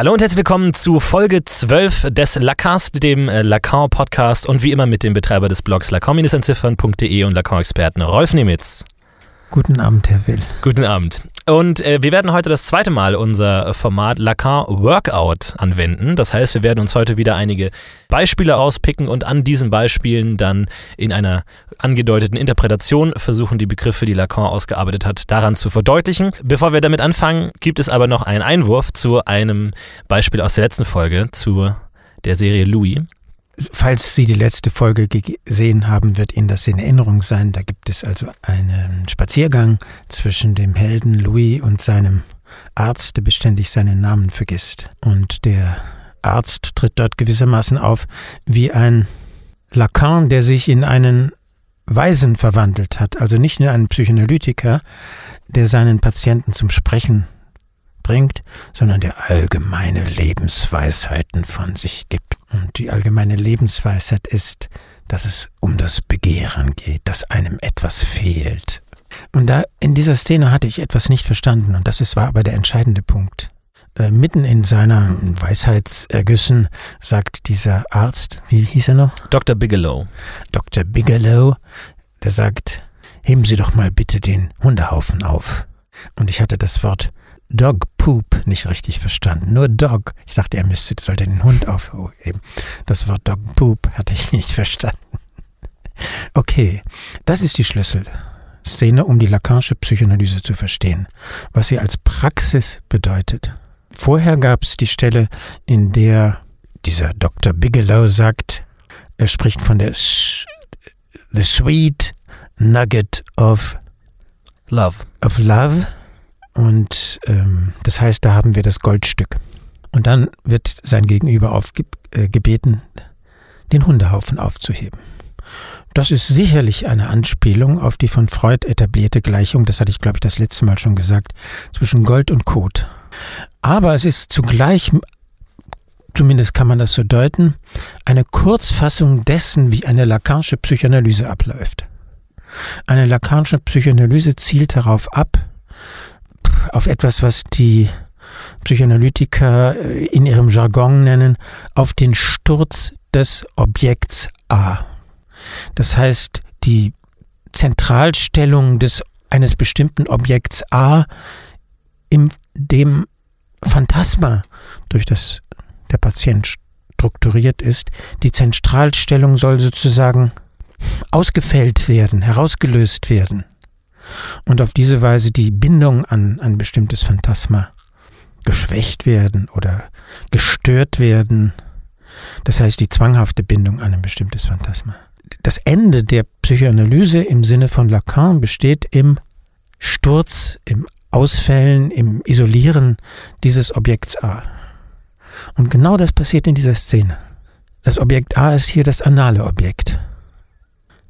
Hallo und herzlich willkommen zu Folge 12 des Lacast, dem äh, Lacan-Podcast und wie immer mit dem Betreiber des Blogs lacan-entziffern.de und Lacan-Experten Rolf Nemitz. Guten Abend, Herr Will. Guten Abend. Und äh, wir werden heute das zweite Mal unser Format Lacan Workout anwenden. Das heißt, wir werden uns heute wieder einige Beispiele auspicken und an diesen Beispielen dann in einer angedeuteten Interpretation versuchen, die Begriffe, die Lacan ausgearbeitet hat, daran zu verdeutlichen. Bevor wir damit anfangen, gibt es aber noch einen Einwurf zu einem Beispiel aus der letzten Folge, zu der Serie Louis. Falls Sie die letzte Folge gesehen haben, wird Ihnen das in Erinnerung sein. Da gibt es also einen Spaziergang zwischen dem Helden Louis und seinem Arzt, der beständig seinen Namen vergisst. Und der Arzt tritt dort gewissermaßen auf wie ein Lacan, der sich in einen Weisen verwandelt hat, also nicht in einen Psychoanalytiker, der seinen Patienten zum Sprechen bringt, sondern der allgemeine Lebensweisheiten von sich gibt. Und die allgemeine Lebensweisheit ist, dass es um das Begehren geht, dass einem etwas fehlt. Und da in dieser Szene hatte ich etwas nicht verstanden, und das ist, war aber der entscheidende Punkt. Äh, mitten in seiner Weisheitsergüssen sagt dieser Arzt, wie hieß er noch? Dr. Bigelow. Dr. Bigelow, der sagt, heben Sie doch mal bitte den Hundehaufen auf. Und ich hatte das Wort Dog Poop nicht richtig verstanden. Nur Dog. Ich dachte, er müsste, sollte den Hund aufheben. Das Wort Dog Poop hatte ich nicht verstanden. Okay, das ist die Schlüsselszene, um die Lacanische Psychoanalyse zu verstehen, was sie als Praxis bedeutet. Vorher gab es die Stelle, in der dieser Dr. Bigelow sagt, er spricht von der the sweet nugget of love. Of love und ähm, das heißt, da haben wir das Goldstück. Und dann wird sein Gegenüber aufgebeten, äh, den Hundehaufen aufzuheben. Das ist sicherlich eine Anspielung auf die von Freud etablierte Gleichung, das hatte ich, glaube ich, das letzte Mal schon gesagt, zwischen Gold und Kot. Aber es ist zugleich, zumindest kann man das so deuten, eine Kurzfassung dessen, wie eine Lacanische Psychoanalyse abläuft. Eine Lacanische Psychoanalyse zielt darauf ab, auf etwas, was die Psychoanalytiker äh, in ihrem Jargon nennen, auf den Sturz des Objekts A. Das heißt, die Zentralstellung des, eines bestimmten Objekts A in dem Phantasma, durch das der Patient strukturiert ist, die Zentralstellung soll sozusagen ausgefällt werden, herausgelöst werden und auf diese Weise die Bindung an ein bestimmtes Phantasma geschwächt werden oder gestört werden. Das heißt die zwanghafte Bindung an ein bestimmtes Phantasma. Das Ende der Psychoanalyse im Sinne von Lacan besteht im Sturz, im Ausfällen, im Isolieren dieses Objekts A. Und genau das passiert in dieser Szene. Das Objekt A ist hier das anale Objekt.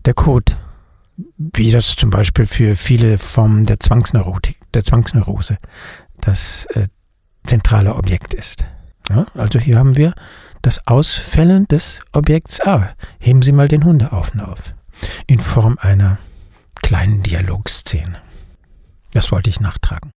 Der Code wie das zum Beispiel für viele Formen der Zwangsneurotik, der Zwangsneurose das äh, zentrale Objekt ist. Ja, also hier haben wir das Ausfällen des Objekts A. Heben Sie mal den Hundehaufen auf. In Form einer kleinen Dialogszene. Das wollte ich nachtragen.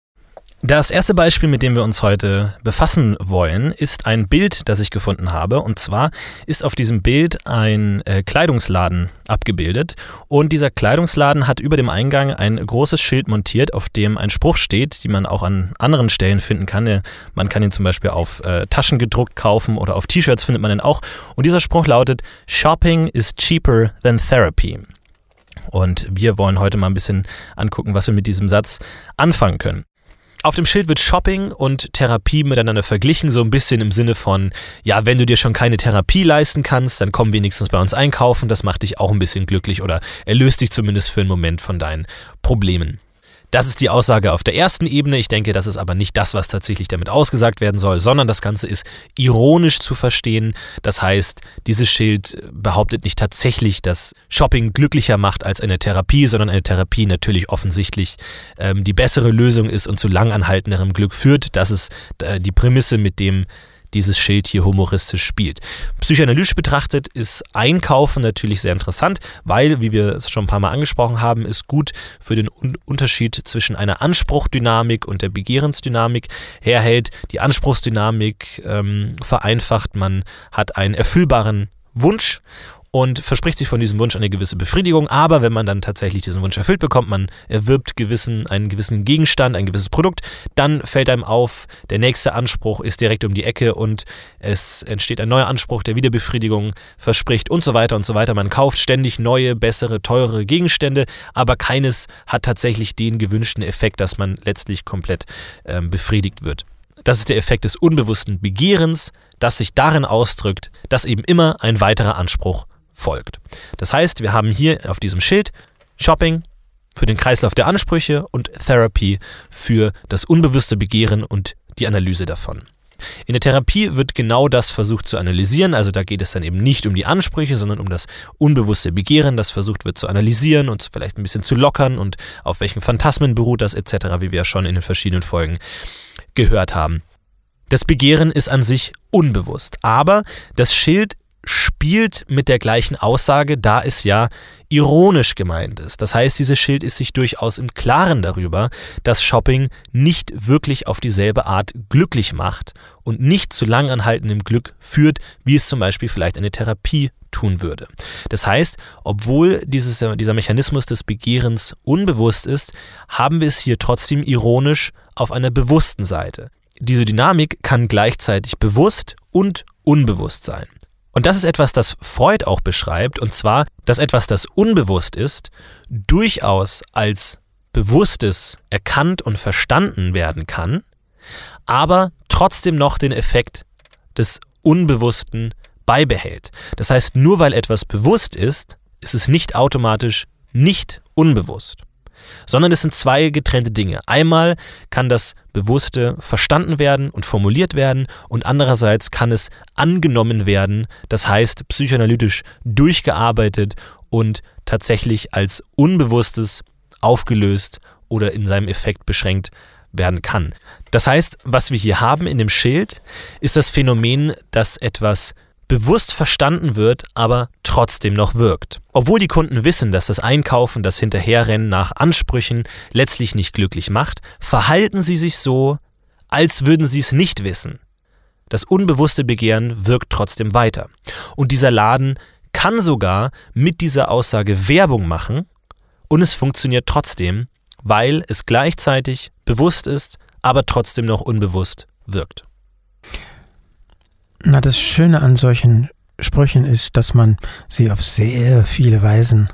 Das erste Beispiel, mit dem wir uns heute befassen wollen, ist ein Bild, das ich gefunden habe. Und zwar ist auf diesem Bild ein äh, Kleidungsladen abgebildet. Und dieser Kleidungsladen hat über dem Eingang ein großes Schild montiert, auf dem ein Spruch steht, die man auch an anderen Stellen finden kann. Man kann ihn zum Beispiel auf äh, Taschen gedruckt kaufen oder auf T-Shirts findet man ihn auch. Und dieser Spruch lautet, Shopping is cheaper than therapy. Und wir wollen heute mal ein bisschen angucken, was wir mit diesem Satz anfangen können. Auf dem Schild wird Shopping und Therapie miteinander verglichen, so ein bisschen im Sinne von, ja, wenn du dir schon keine Therapie leisten kannst, dann komm wenigstens bei uns einkaufen, das macht dich auch ein bisschen glücklich oder erlöst dich zumindest für einen Moment von deinen Problemen. Das ist die Aussage auf der ersten Ebene. Ich denke, das ist aber nicht das, was tatsächlich damit ausgesagt werden soll, sondern das Ganze ist ironisch zu verstehen. Das heißt, dieses Schild behauptet nicht tatsächlich, dass Shopping glücklicher macht als eine Therapie, sondern eine Therapie natürlich offensichtlich ähm, die bessere Lösung ist und zu langanhaltenderem Glück führt. Das ist äh, die Prämisse, mit dem dieses Schild hier humoristisch spielt. Psychoanalytisch betrachtet ist Einkaufen natürlich sehr interessant, weil, wie wir es schon ein paar Mal angesprochen haben, es gut für den Un Unterschied zwischen einer Anspruchdynamik und der Begehrensdynamik herhält. Die Anspruchsdynamik ähm, vereinfacht, man hat einen erfüllbaren Wunsch und verspricht sich von diesem Wunsch eine gewisse Befriedigung, aber wenn man dann tatsächlich diesen Wunsch erfüllt bekommt, man erwirbt gewissen, einen gewissen Gegenstand, ein gewisses Produkt, dann fällt einem auf, der nächste Anspruch ist direkt um die Ecke und es entsteht ein neuer Anspruch, der wieder Befriedigung verspricht und so weiter und so weiter. Man kauft ständig neue, bessere, teurere Gegenstände, aber keines hat tatsächlich den gewünschten Effekt, dass man letztlich komplett ähm, befriedigt wird. Das ist der Effekt des unbewussten Begehrens, das sich darin ausdrückt, dass eben immer ein weiterer Anspruch folgt. Das heißt, wir haben hier auf diesem Schild Shopping für den Kreislauf der Ansprüche und Therapy für das unbewusste Begehren und die Analyse davon. In der Therapie wird genau das versucht zu analysieren, also da geht es dann eben nicht um die Ansprüche, sondern um das unbewusste Begehren, das versucht wird zu analysieren und vielleicht ein bisschen zu lockern und auf welchen Phantasmen beruht das etc., wie wir ja schon in den verschiedenen Folgen gehört haben. Das Begehren ist an sich unbewusst, aber das Schild spielt mit der gleichen Aussage, da es ja ironisch gemeint ist. Das heißt, dieses Schild ist sich durchaus im Klaren darüber, dass Shopping nicht wirklich auf dieselbe Art glücklich macht und nicht zu langanhaltendem Glück führt, wie es zum Beispiel vielleicht eine Therapie tun würde. Das heißt, obwohl dieses, dieser Mechanismus des Begehrens unbewusst ist, haben wir es hier trotzdem ironisch auf einer bewussten Seite. Diese Dynamik kann gleichzeitig bewusst und unbewusst sein. Und das ist etwas, das Freud auch beschreibt, und zwar, dass etwas, das unbewusst ist, durchaus als Bewusstes erkannt und verstanden werden kann, aber trotzdem noch den Effekt des Unbewussten beibehält. Das heißt, nur weil etwas bewusst ist, ist es nicht automatisch nicht unbewusst sondern es sind zwei getrennte Dinge. Einmal kann das Bewusste verstanden werden und formuliert werden und andererseits kann es angenommen werden, das heißt psychoanalytisch durchgearbeitet und tatsächlich als Unbewusstes aufgelöst oder in seinem Effekt beschränkt werden kann. Das heißt, was wir hier haben in dem Schild, ist das Phänomen, dass etwas bewusst verstanden wird, aber trotzdem noch wirkt. Obwohl die Kunden wissen, dass das Einkaufen, das Hinterherrennen nach Ansprüchen letztlich nicht glücklich macht, verhalten sie sich so, als würden sie es nicht wissen. Das unbewusste Begehren wirkt trotzdem weiter. Und dieser Laden kann sogar mit dieser Aussage Werbung machen und es funktioniert trotzdem, weil es gleichzeitig bewusst ist, aber trotzdem noch unbewusst wirkt. Na, das Schöne an solchen Sprüchen ist, dass man sie auf sehr viele Weisen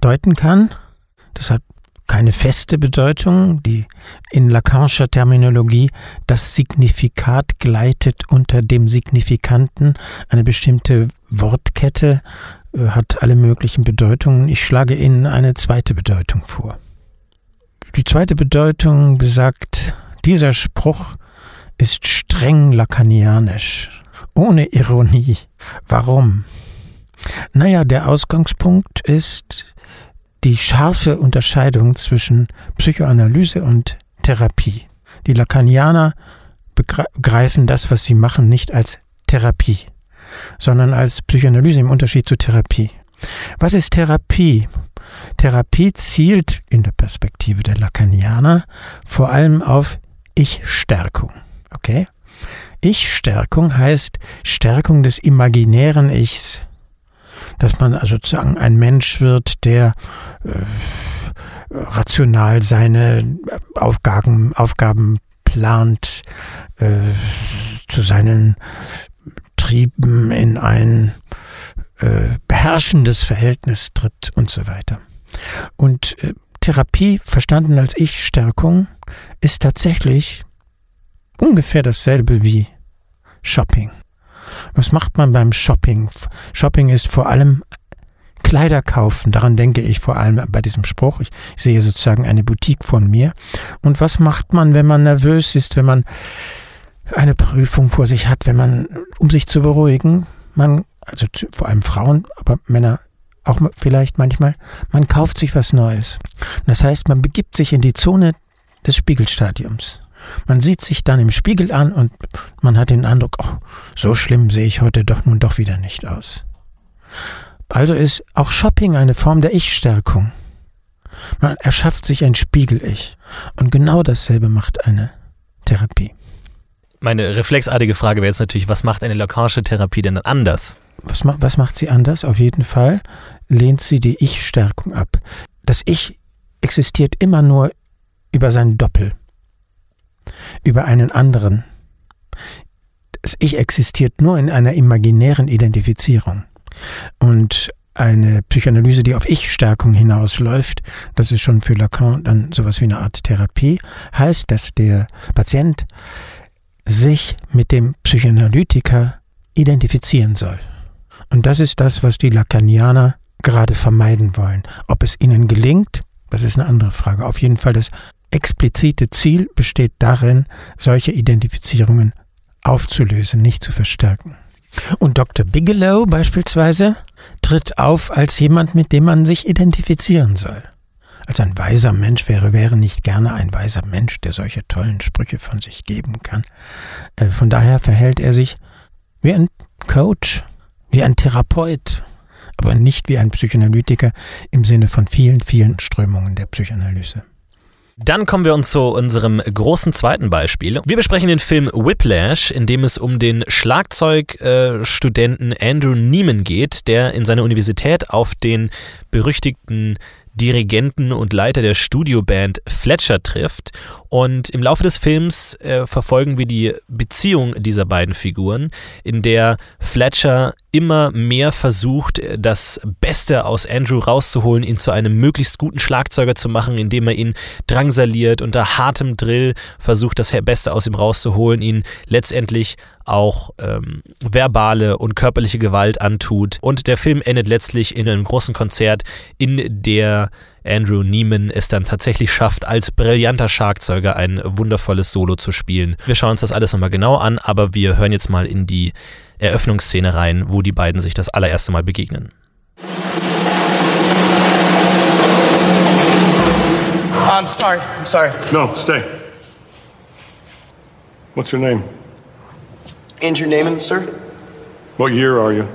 deuten kann. Das hat keine feste Bedeutung. Die in Lacanischer Terminologie das Signifikat gleitet unter dem Signifikanten. Eine bestimmte Wortkette äh, hat alle möglichen Bedeutungen. Ich schlage Ihnen eine zweite Bedeutung vor. Die zweite Bedeutung besagt, dieser Spruch ist streng lakanianisch, ohne Ironie. Warum? Naja, der Ausgangspunkt ist die scharfe Unterscheidung zwischen Psychoanalyse und Therapie. Die Lacanianer begreifen das, was sie machen, nicht als Therapie, sondern als Psychoanalyse im Unterschied zu Therapie. Was ist Therapie? Therapie zielt in der Perspektive der Lacanianer vor allem auf Ich-Stärkung. Okay? Ich-Stärkung heißt Stärkung des imaginären Ichs. Dass man also sozusagen ein Mensch wird, der äh, rational seine Aufgaben, Aufgaben plant, äh, zu seinen Trieben in ein äh, beherrschendes Verhältnis tritt und so weiter. Und äh, Therapie, verstanden als Ich-Stärkung, ist tatsächlich ungefähr dasselbe wie Shopping. Was macht man beim Shopping? Shopping ist vor allem Kleider kaufen. Daran denke ich vor allem bei diesem Spruch. Ich sehe sozusagen eine Boutique von mir. Und was macht man, wenn man nervös ist, wenn man eine Prüfung vor sich hat, wenn man, um sich zu beruhigen, man, also vor allem Frauen, aber Männer auch vielleicht manchmal, man kauft sich was Neues. Das heißt, man begibt sich in die Zone des Spiegelstadiums. Man sieht sich dann im Spiegel an und man hat den Eindruck, oh, so schlimm sehe ich heute doch nun doch wieder nicht aus. Also ist auch Shopping eine Form der Ich-Stärkung. Man erschafft sich ein Spiegel-Ich. Und genau dasselbe macht eine Therapie. Meine reflexartige Frage wäre jetzt natürlich, was macht eine Lacage-Therapie denn anders? Was, was macht sie anders? Auf jeden Fall lehnt sie die Ich-Stärkung ab. Das Ich existiert immer nur über sein Doppel, über einen anderen. Das Ich existiert nur in einer imaginären Identifizierung. Und eine Psychoanalyse, die auf Ich-Stärkung hinausläuft, das ist schon für Lacan dann sowas wie eine Art Therapie, heißt, dass der Patient sich mit dem Psychoanalytiker identifizieren soll. Und das ist das, was die Lacanianer gerade vermeiden wollen. Ob es ihnen gelingt, das ist eine andere Frage. Auf jeden Fall das explizite Ziel besteht darin, solche Identifizierungen aufzulösen, nicht zu verstärken. Und Dr. Bigelow beispielsweise tritt auf als jemand, mit dem man sich identifizieren soll. Als ein weiser Mensch wäre, wäre nicht gerne ein weiser Mensch, der solche tollen Sprüche von sich geben kann. Äh, von daher verhält er sich wie ein Coach, wie ein Therapeut, aber nicht wie ein Psychoanalytiker im Sinne von vielen, vielen Strömungen der Psychoanalyse. Dann kommen wir uns zu unserem großen zweiten Beispiel. Wir besprechen den Film Whiplash, in dem es um den Schlagzeugstudenten Andrew Neiman geht, der in seiner Universität auf den berüchtigten Dirigenten und Leiter der Studioband Fletcher trifft. Und im Laufe des Films äh, verfolgen wir die Beziehung dieser beiden Figuren, in der Fletcher immer mehr versucht, das Beste aus Andrew rauszuholen, ihn zu einem möglichst guten Schlagzeuger zu machen, indem er ihn drangsaliert, unter hartem Drill versucht, das Beste aus ihm rauszuholen, ihn letztendlich auch ähm, verbale und körperliche Gewalt antut. Und der Film endet letztlich in einem großen Konzert, in der Andrew Neiman es dann tatsächlich schafft, als brillanter Schlagzeuger ein wundervolles Solo zu spielen. Wir schauen uns das alles nochmal genau an, aber wir hören jetzt mal in die Eröffnungsszene rein, wo die beiden sich das allererste Mal begegnen. I'm sorry. I'm sorry. No, stay. What's your name? Andrew Naaman, sir. What year are you?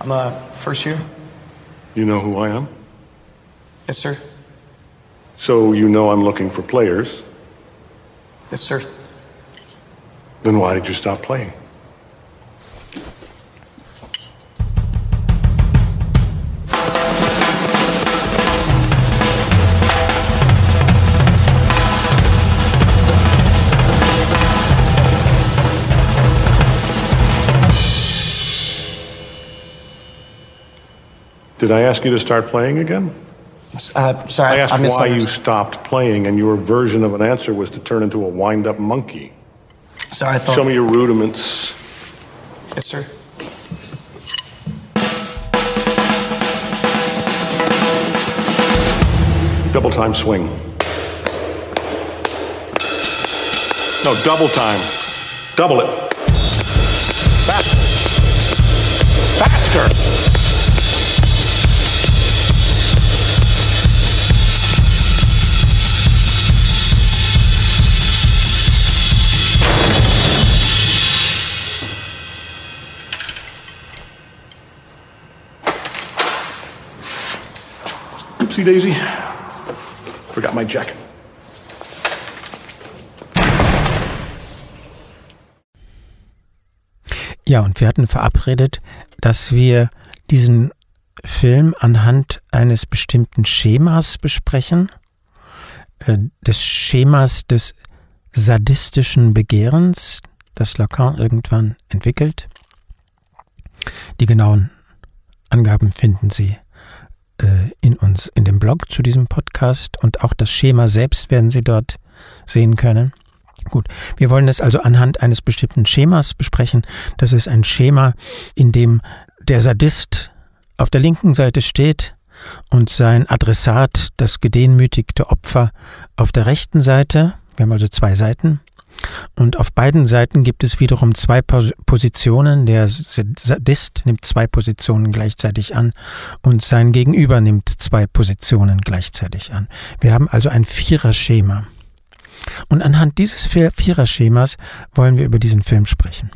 I'm uh first year. You know who I am? Yes, sir. So you know I'm looking for players. Yes, sir. Then why did you stop playing? Did I ask you to start playing again? Uh, sorry, I asked I why you stopped playing, and your version of an answer was to turn into a wind up monkey. Sorry, I thought. Show me your rudiments. Yes, sir. Double time swing. No, double time. Double it. Faster. Faster. Oopsie daisy. Forgot my jacket. Ja, und wir hatten verabredet, dass wir diesen Film anhand eines bestimmten Schemas besprechen, äh, des Schemas des sadistischen Begehrens, das Lacan irgendwann entwickelt. Die genauen Angaben finden Sie in uns in dem Blog zu diesem Podcast und auch das Schema selbst werden Sie dort sehen können. Gut, wir wollen es also anhand eines bestimmten Schemas besprechen. Das ist ein Schema, in dem der Sadist auf der linken Seite steht und sein Adressat, das gedemütigte Opfer, auf der rechten Seite. Wir haben also zwei Seiten. Und auf beiden Seiten gibt es wiederum zwei Pos Positionen. Der Sadist nimmt zwei Positionen gleichzeitig an und sein Gegenüber nimmt zwei Positionen gleichzeitig an. Wir haben also ein Viererschema. Und anhand dieses Viererschemas wollen wir über diesen Film sprechen.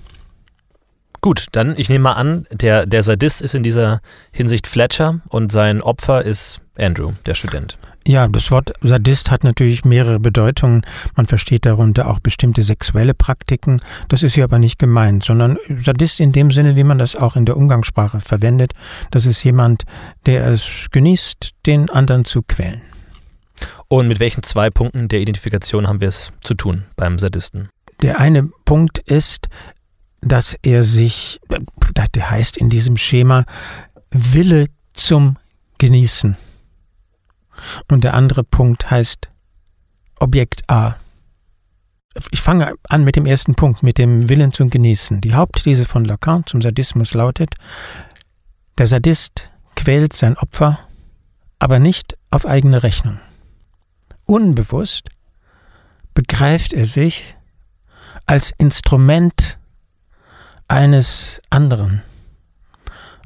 Gut, dann ich nehme mal an, der, der Sadist ist in dieser Hinsicht Fletcher und sein Opfer ist Andrew, der Student. Ja, das Wort Sadist hat natürlich mehrere Bedeutungen. Man versteht darunter auch bestimmte sexuelle Praktiken. Das ist hier aber nicht gemeint, sondern Sadist in dem Sinne, wie man das auch in der Umgangssprache verwendet. Das ist jemand, der es genießt, den anderen zu quälen. Und mit welchen zwei Punkten der Identifikation haben wir es zu tun beim Sadisten? Der eine Punkt ist, dass er sich, der heißt in diesem Schema, Wille zum Genießen. Und der andere Punkt heißt Objekt A. Ich fange an mit dem ersten Punkt, mit dem Willen zum Genießen. Die Hauptthese von Lacan zum Sadismus lautet, der Sadist quält sein Opfer, aber nicht auf eigene Rechnung. Unbewusst begreift er sich als Instrument eines anderen,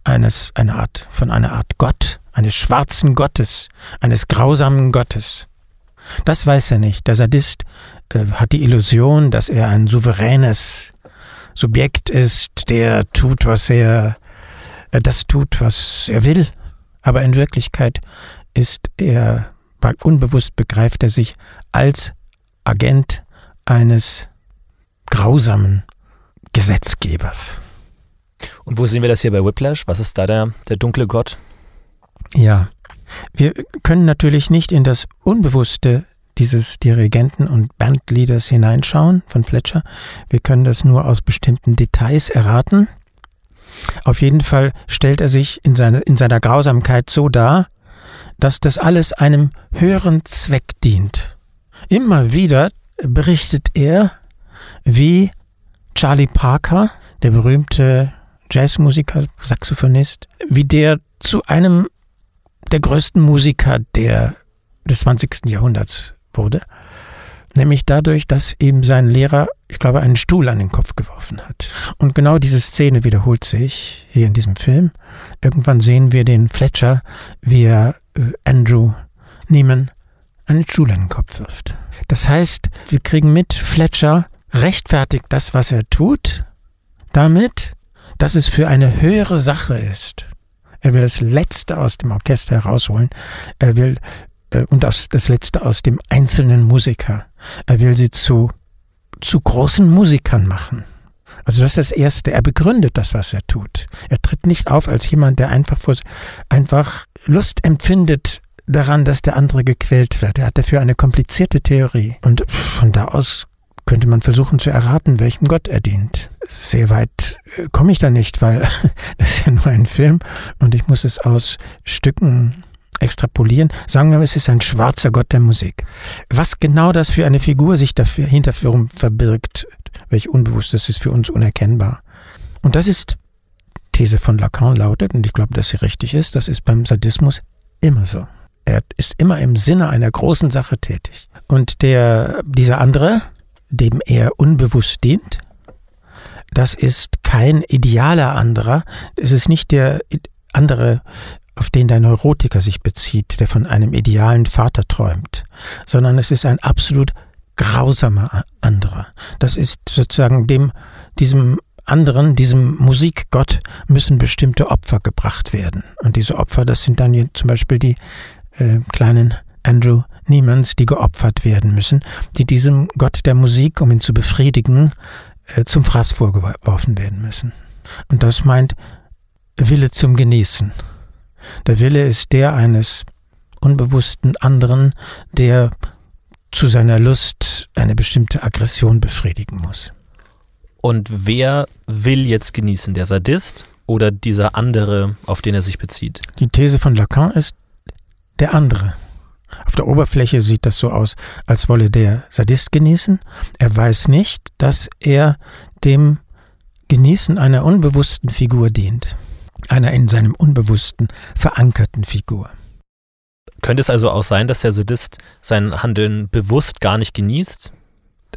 eines, eine Art, von einer Art Gott, eines schwarzen Gottes, eines grausamen Gottes. Das weiß er nicht. Der Sadist äh, hat die Illusion, dass er ein souveränes Subjekt ist, der tut, was er, äh, das tut, was er will. Aber in Wirklichkeit ist er, unbewusst begreift er sich als Agent eines grausamen Gesetzgebers. Und wo sehen wir das hier bei Whiplash? Was ist da der, der dunkle Gott? Ja, wir können natürlich nicht in das Unbewusste dieses Dirigenten und Bandleaders hineinschauen von Fletcher. Wir können das nur aus bestimmten Details erraten. Auf jeden Fall stellt er sich in, seine, in seiner Grausamkeit so dar, dass das alles einem höheren Zweck dient. Immer wieder berichtet er, wie Charlie Parker, der berühmte Jazzmusiker, Saxophonist, wie der zu einem der größten Musiker der, des 20. Jahrhunderts wurde. Nämlich dadurch, dass ihm sein Lehrer, ich glaube, einen Stuhl an den Kopf geworfen hat. Und genau diese Szene wiederholt sich hier in diesem Film. Irgendwann sehen wir den Fletcher, wie er äh, Andrew Neiman einen Stuhl an den Kopf wirft. Das heißt, wir kriegen mit, Fletcher rechtfertigt das, was er tut, damit, dass es für eine höhere Sache ist. Er will das Letzte aus dem Orchester herausholen. Er will äh, und aus, das Letzte aus dem einzelnen Musiker. Er will sie zu, zu großen Musikern machen. Also das ist das Erste. Er begründet das, was er tut. Er tritt nicht auf als jemand, der einfach, vor, einfach Lust empfindet daran, dass der andere gequält wird. Er hat dafür eine komplizierte Theorie. Und von da aus könnte man versuchen zu erraten, welchem Gott er dient. Sehr weit äh, komme ich da nicht, weil das ist ja nur ein Film und ich muss es aus Stücken extrapolieren. Sagen wir es ist ein schwarzer Gott der Musik. Was genau das für eine Figur sich dafür hinterführen verbirgt, welch unbewusst, das ist für uns unerkennbar. Und das ist These von Lacan lautet, und ich glaube, dass sie richtig ist, das ist beim Sadismus immer so. Er ist immer im Sinne einer großen Sache tätig. Und der, dieser andere, dem er unbewusst dient. Das ist kein idealer anderer. Es ist nicht der andere, auf den der Neurotiker sich bezieht, der von einem idealen Vater träumt, sondern es ist ein absolut grausamer anderer. Das ist sozusagen dem, diesem anderen, diesem Musikgott, müssen bestimmte Opfer gebracht werden. Und diese Opfer, das sind dann zum Beispiel die äh, kleinen Andrew Niemands, die geopfert werden müssen, die diesem Gott der Musik, um ihn zu befriedigen, zum Fraß vorgeworfen werden müssen. Und das meint Wille zum Genießen. Der Wille ist der eines unbewussten anderen, der zu seiner Lust eine bestimmte Aggression befriedigen muss. Und wer will jetzt genießen? Der Sadist oder dieser andere, auf den er sich bezieht? Die These von Lacan ist der andere. Auf der Oberfläche sieht das so aus, als wolle der Sadist genießen. Er weiß nicht, dass er dem Genießen einer unbewussten Figur dient. Einer in seinem Unbewussten verankerten Figur. Könnte es also auch sein, dass der Sadist sein Handeln bewusst gar nicht genießt?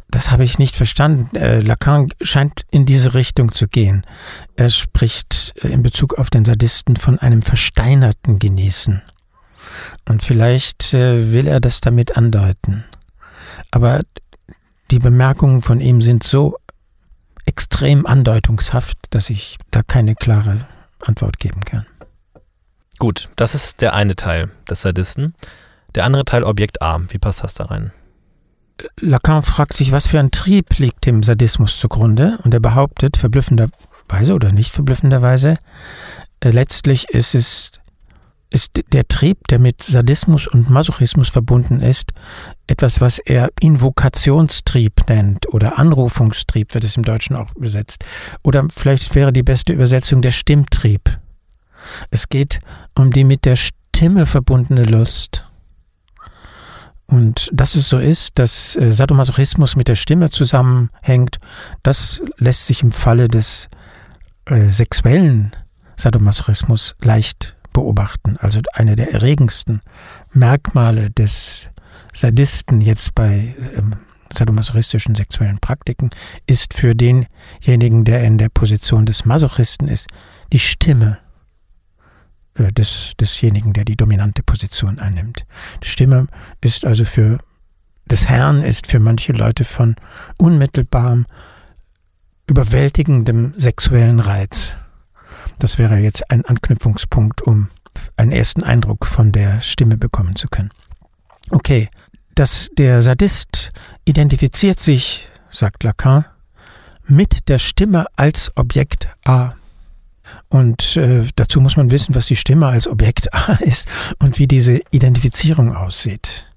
Das habe ich nicht verstanden. Äh, Lacan scheint in diese Richtung zu gehen. Er spricht äh, in Bezug auf den Sadisten von einem versteinerten Genießen. Und vielleicht äh, will er das damit andeuten. Aber die Bemerkungen von ihm sind so extrem andeutungshaft, dass ich da keine klare Antwort geben kann. Gut, das ist der eine Teil des Sadisten. Der andere Teil Objekt A. Wie passt das da rein? Lacan fragt sich, was für ein Trieb liegt dem Sadismus zugrunde und er behauptet, verblüffenderweise oder nicht verblüffenderweise, äh, letztlich ist es ist der Trieb, der mit Sadismus und Masochismus verbunden ist, etwas, was er Invokationstrieb nennt oder Anrufungstrieb, wird es im Deutschen auch übersetzt. Oder vielleicht wäre die beste Übersetzung der Stimmtrieb. Es geht um die mit der Stimme verbundene Lust. Und dass es so ist, dass äh, Sadomasochismus mit der Stimme zusammenhängt, das lässt sich im Falle des äh, sexuellen Sadomasochismus leicht beobachten. Also eine der erregendsten Merkmale des Sadisten jetzt bei ähm, sadomasochistischen sexuellen Praktiken ist für denjenigen, der in der Position des Masochisten ist, die Stimme äh, des, desjenigen, der die dominante Position einnimmt. Die Stimme ist also für des Herrn ist für manche Leute von unmittelbarem, überwältigendem sexuellen Reiz. Das wäre jetzt ein Anknüpfungspunkt, um einen ersten Eindruck von der Stimme bekommen zu können. Okay, dass der Sadist identifiziert sich, sagt Lacan, mit der Stimme als Objekt A. Und äh, dazu muss man wissen, was die Stimme als Objekt A ist und wie diese Identifizierung aussieht.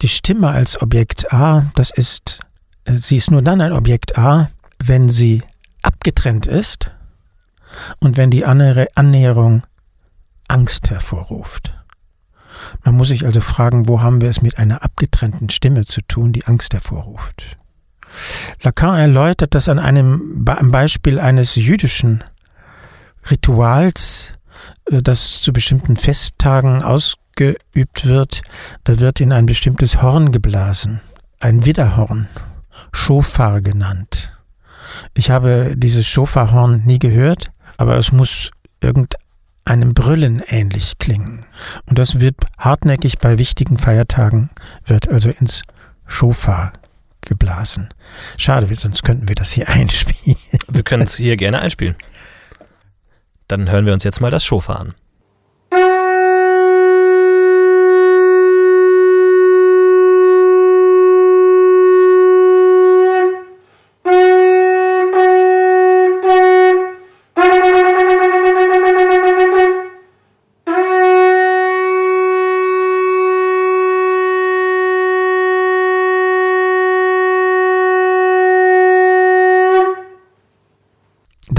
Die Stimme als Objekt A, das ist, äh, sie ist nur dann ein Objekt A, wenn sie abgetrennt ist und wenn die Annäherung Angst hervorruft. Man muss sich also fragen, wo haben wir es mit einer abgetrennten Stimme zu tun, die Angst hervorruft. Lacan erläutert das an einem am Beispiel eines jüdischen Rituals, äh, das zu bestimmten Festtagen ausgeübt wird. Da wird in ein bestimmtes Horn geblasen, ein Widderhorn, Schofar genannt. Ich habe dieses Schofarhorn nie gehört, aber es muss irgendeinem Brüllen ähnlich klingen. Und das wird hartnäckig bei wichtigen Feiertagen, wird also ins Schofar geblasen. Schade, sonst könnten wir das hier einspielen. Wir können es hier gerne einspielen. Dann hören wir uns jetzt mal das Schofar an.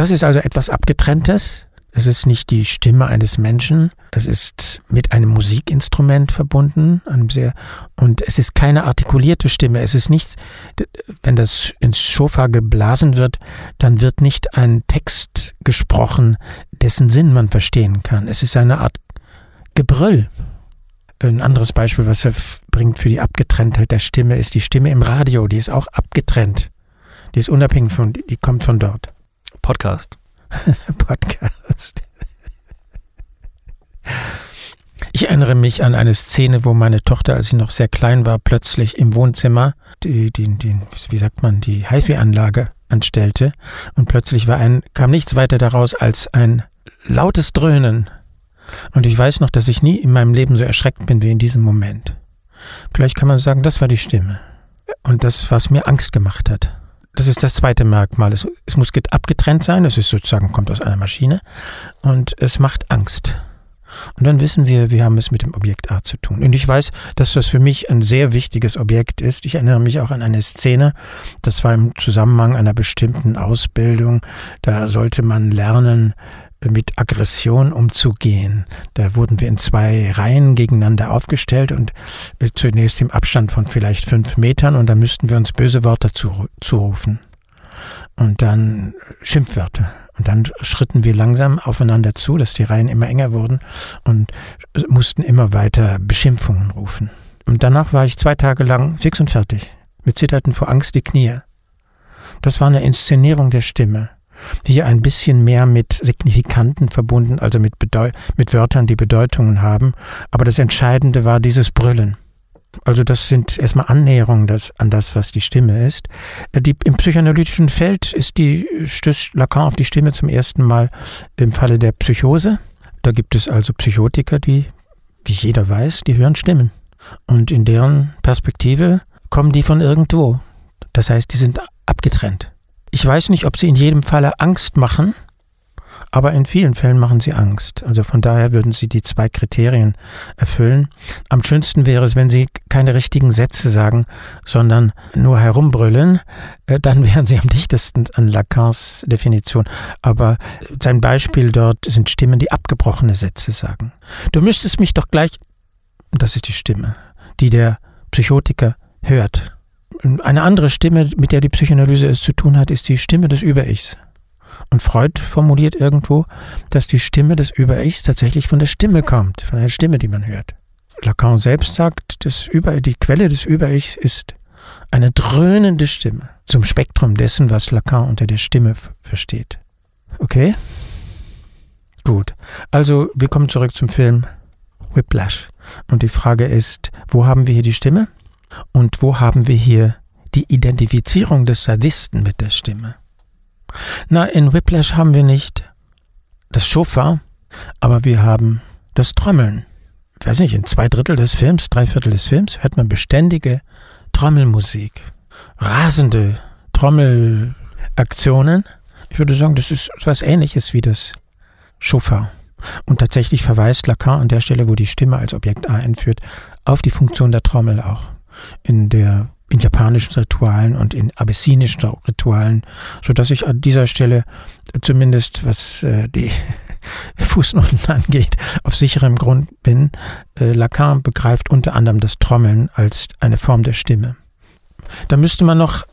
Das ist also etwas Abgetrenntes. Es ist nicht die Stimme eines Menschen. Es ist mit einem Musikinstrument verbunden, einem sehr, und es ist keine artikulierte Stimme. Es ist nicht, wenn das ins Schofa geblasen wird, dann wird nicht ein Text gesprochen, dessen Sinn man verstehen kann. Es ist eine Art Gebrüll. Ein anderes Beispiel, was er bringt für die Abgetrenntheit der Stimme, ist die Stimme im Radio. Die ist auch abgetrennt. Die ist unabhängig von, die kommt von dort. Podcast. Podcast. Ich erinnere mich an eine Szene, wo meine Tochter, als sie noch sehr klein war, plötzlich im Wohnzimmer die, die, die wie sagt man, die HiFi-Anlage anstellte und plötzlich war ein, kam nichts weiter daraus als ein lautes Dröhnen. Und ich weiß noch, dass ich nie in meinem Leben so erschreckt bin wie in diesem Moment. Vielleicht kann man sagen, das war die Stimme. Und das, was mir Angst gemacht hat. Das ist das zweite Merkmal. Es, es muss abgetrennt sein. Es ist sozusagen, kommt aus einer Maschine. Und es macht Angst. Und dann wissen wir, wir haben es mit dem Objekt A zu tun. Und ich weiß, dass das für mich ein sehr wichtiges Objekt ist. Ich erinnere mich auch an eine Szene, das war im Zusammenhang einer bestimmten Ausbildung. Da sollte man lernen, mit Aggression umzugehen. Da wurden wir in zwei Reihen gegeneinander aufgestellt und äh, zunächst im Abstand von vielleicht fünf Metern und da müssten wir uns böse Worte zurufen. Und dann Schimpfwörter. Und dann schritten wir langsam aufeinander zu, dass die Reihen immer enger wurden und mussten immer weiter Beschimpfungen rufen. Und danach war ich zwei Tage lang fix und fertig. Mir zitterten vor Angst die Knie. Das war eine Inszenierung der Stimme hier ein bisschen mehr mit Signifikanten verbunden, also mit, Bedeu mit Wörtern, die Bedeutungen haben. Aber das Entscheidende war dieses Brüllen. Also das sind erstmal Annäherungen an das, was die Stimme ist. Äh, die, Im psychoanalytischen Feld ist die, stößt Lacan auf die Stimme zum ersten Mal im Falle der Psychose. Da gibt es also Psychotiker, die, wie jeder weiß, die hören Stimmen. Und in deren Perspektive kommen die von irgendwo. Das heißt, die sind abgetrennt. Ich weiß nicht, ob sie in jedem Falle Angst machen, aber in vielen Fällen machen sie Angst. Also von daher würden sie die zwei Kriterien erfüllen. Am schönsten wäre es, wenn sie keine richtigen Sätze sagen, sondern nur herumbrüllen. Äh, dann wären sie am dichtesten an Lacans Definition. Aber sein Beispiel dort sind Stimmen, die abgebrochene Sätze sagen. Du müsstest mich doch gleich, das ist die Stimme, die der Psychotiker hört. Eine andere Stimme, mit der die Psychoanalyse es zu tun hat, ist die Stimme des Über-Ichs. Und Freud formuliert irgendwo, dass die Stimme des Über-Ichs tatsächlich von der Stimme kommt, von einer Stimme, die man hört. Lacan selbst sagt, das Über, die Quelle des Über-Ichs ist eine dröhnende Stimme zum Spektrum dessen, was Lacan unter der Stimme versteht. Okay? Gut. Also, wir kommen zurück zum Film Whiplash. Und die Frage ist, wo haben wir hier die Stimme? Und wo haben wir hier die Identifizierung des Sadisten mit der Stimme? Na, in Whiplash haben wir nicht das Schofar, aber wir haben das Trommeln. Ich weiß nicht, in zwei Drittel des Films, drei Viertel des Films hört man beständige Trommelmusik, rasende Trommelaktionen. Ich würde sagen, das ist etwas ähnliches wie das Schofar. Und tatsächlich verweist Lacan an der Stelle, wo die Stimme als Objekt A entführt, auf die Funktion der Trommel auch. In der in japanischen Ritualen und in abessinischen Ritualen, so dass ich an dieser Stelle zumindest was äh, die Fußnoten angeht, auf sicherem Grund bin. Äh, Lacan begreift unter anderem das Trommeln als eine Form der Stimme. Da müsste man noch